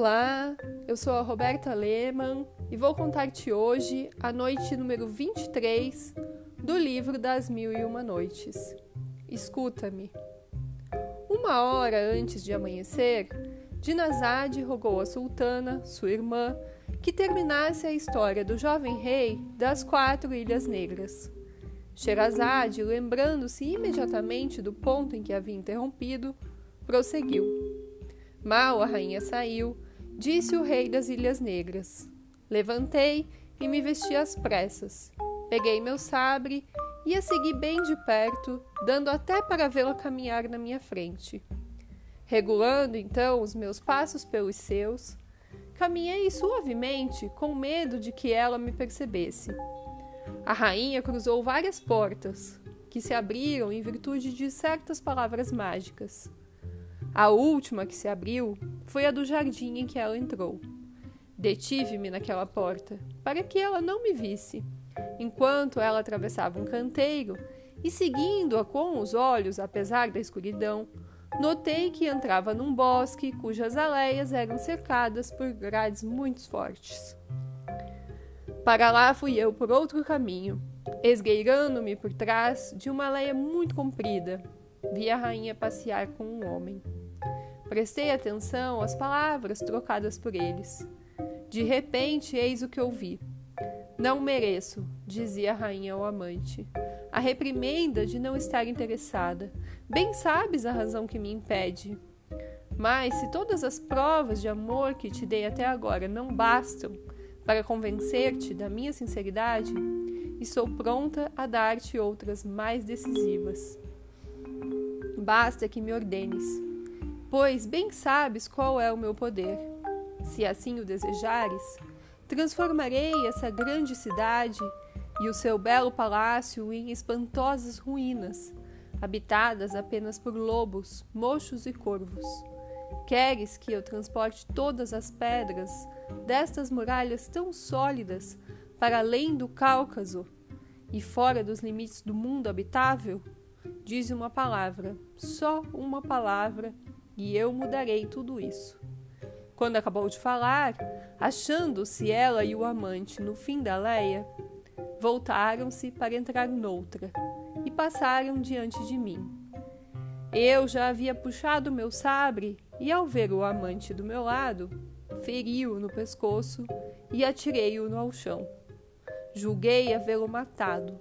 Olá, eu sou a Roberta Lehmann e vou contar-te hoje a noite número 23 do livro das Mil e Uma Noites. Escuta-me. Uma hora antes de amanhecer, Dinazade rogou à sultana, sua irmã, que terminasse a história do jovem rei das quatro Ilhas Negras. Sherazade, lembrando-se imediatamente do ponto em que havia interrompido, prosseguiu. Mal a rainha saiu, disse o rei das Ilhas Negras. Levantei e me vesti às pressas. Peguei meu sabre e a segui bem de perto, dando até para vê-la caminhar na minha frente. Regulando então os meus passos pelos seus, caminhei suavemente, com medo de que ela me percebesse. A rainha cruzou várias portas, que se abriram em virtude de certas palavras mágicas. A última que se abriu foi a do jardim em que ela entrou. Detive-me naquela porta, para que ela não me visse, enquanto ela atravessava um canteiro, e seguindo-a com os olhos, apesar da escuridão, notei que entrava num bosque cujas aleias eram cercadas por grades muito fortes. Para lá fui eu por outro caminho, esgueirando-me por trás de uma aleia muito comprida. Vi a rainha passear com um homem. Prestei atenção às palavras trocadas por eles. De repente, eis o que ouvi. Não mereço, dizia a rainha ao amante. A reprimenda de não estar interessada. Bem sabes a razão que me impede. Mas se todas as provas de amor que te dei até agora não bastam para convencer-te da minha sinceridade, estou pronta a dar-te outras mais decisivas. Basta que me ordenes pois bem sabes qual é o meu poder. Se assim o desejares, transformarei essa grande cidade e o seu belo palácio em espantosas ruínas, habitadas apenas por lobos, mochos e corvos. Queres que eu transporte todas as pedras destas muralhas tão sólidas para além do Cáucaso e fora dos limites do mundo habitável? Diz uma palavra, só uma palavra, e eu mudarei tudo isso. Quando acabou de falar, achando-se ela e o amante no fim da leia, voltaram-se para entrar noutra e passaram diante de mim. Eu já havia puxado meu sabre e, ao ver o amante do meu lado, feri-o no pescoço e atirei-o ao chão. Julguei havê-lo matado,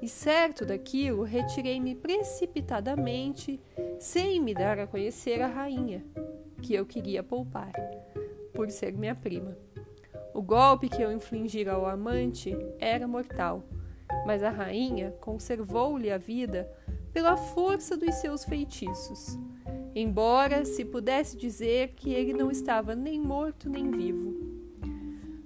e certo daquilo, retirei-me precipitadamente, sem me dar a conhecer a rainha, que eu queria poupar, por ser minha prima. O golpe que eu infligira ao amante era mortal, mas a rainha conservou-lhe a vida pela força dos seus feitiços, embora se pudesse dizer que ele não estava nem morto nem vivo.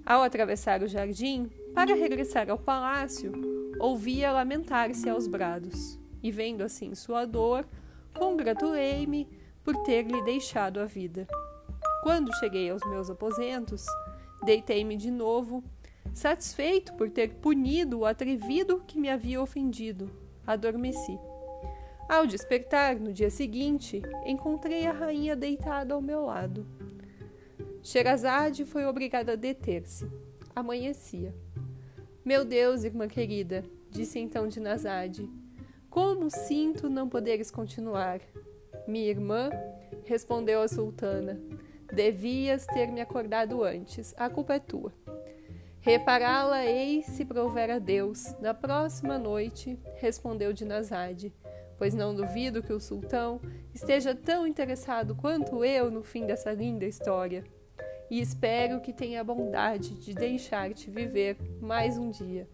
Ao atravessar o jardim, para regressar ao palácio, ouvia lamentar-se aos brados, e vendo assim sua dor, congratulei-me por ter-lhe deixado a vida. Quando cheguei aos meus aposentos, deitei-me de novo, satisfeito por ter punido o atrevido que me havia ofendido. Adormeci. Ao despertar no dia seguinte, encontrei a rainha deitada ao meu lado. Sherazade foi obrigada a deter-se. Amanhecia. Meu Deus, irmã querida, disse então Dinazade, como sinto não poderes continuar. Minha irmã, respondeu a sultana, devias ter me acordado antes, a culpa é tua. Repará-la-ei se prover a Deus. Na próxima noite, respondeu Dinazade, pois não duvido que o sultão esteja tão interessado quanto eu no fim dessa linda história e espero que tenha a bondade de deixar-te viver mais um dia.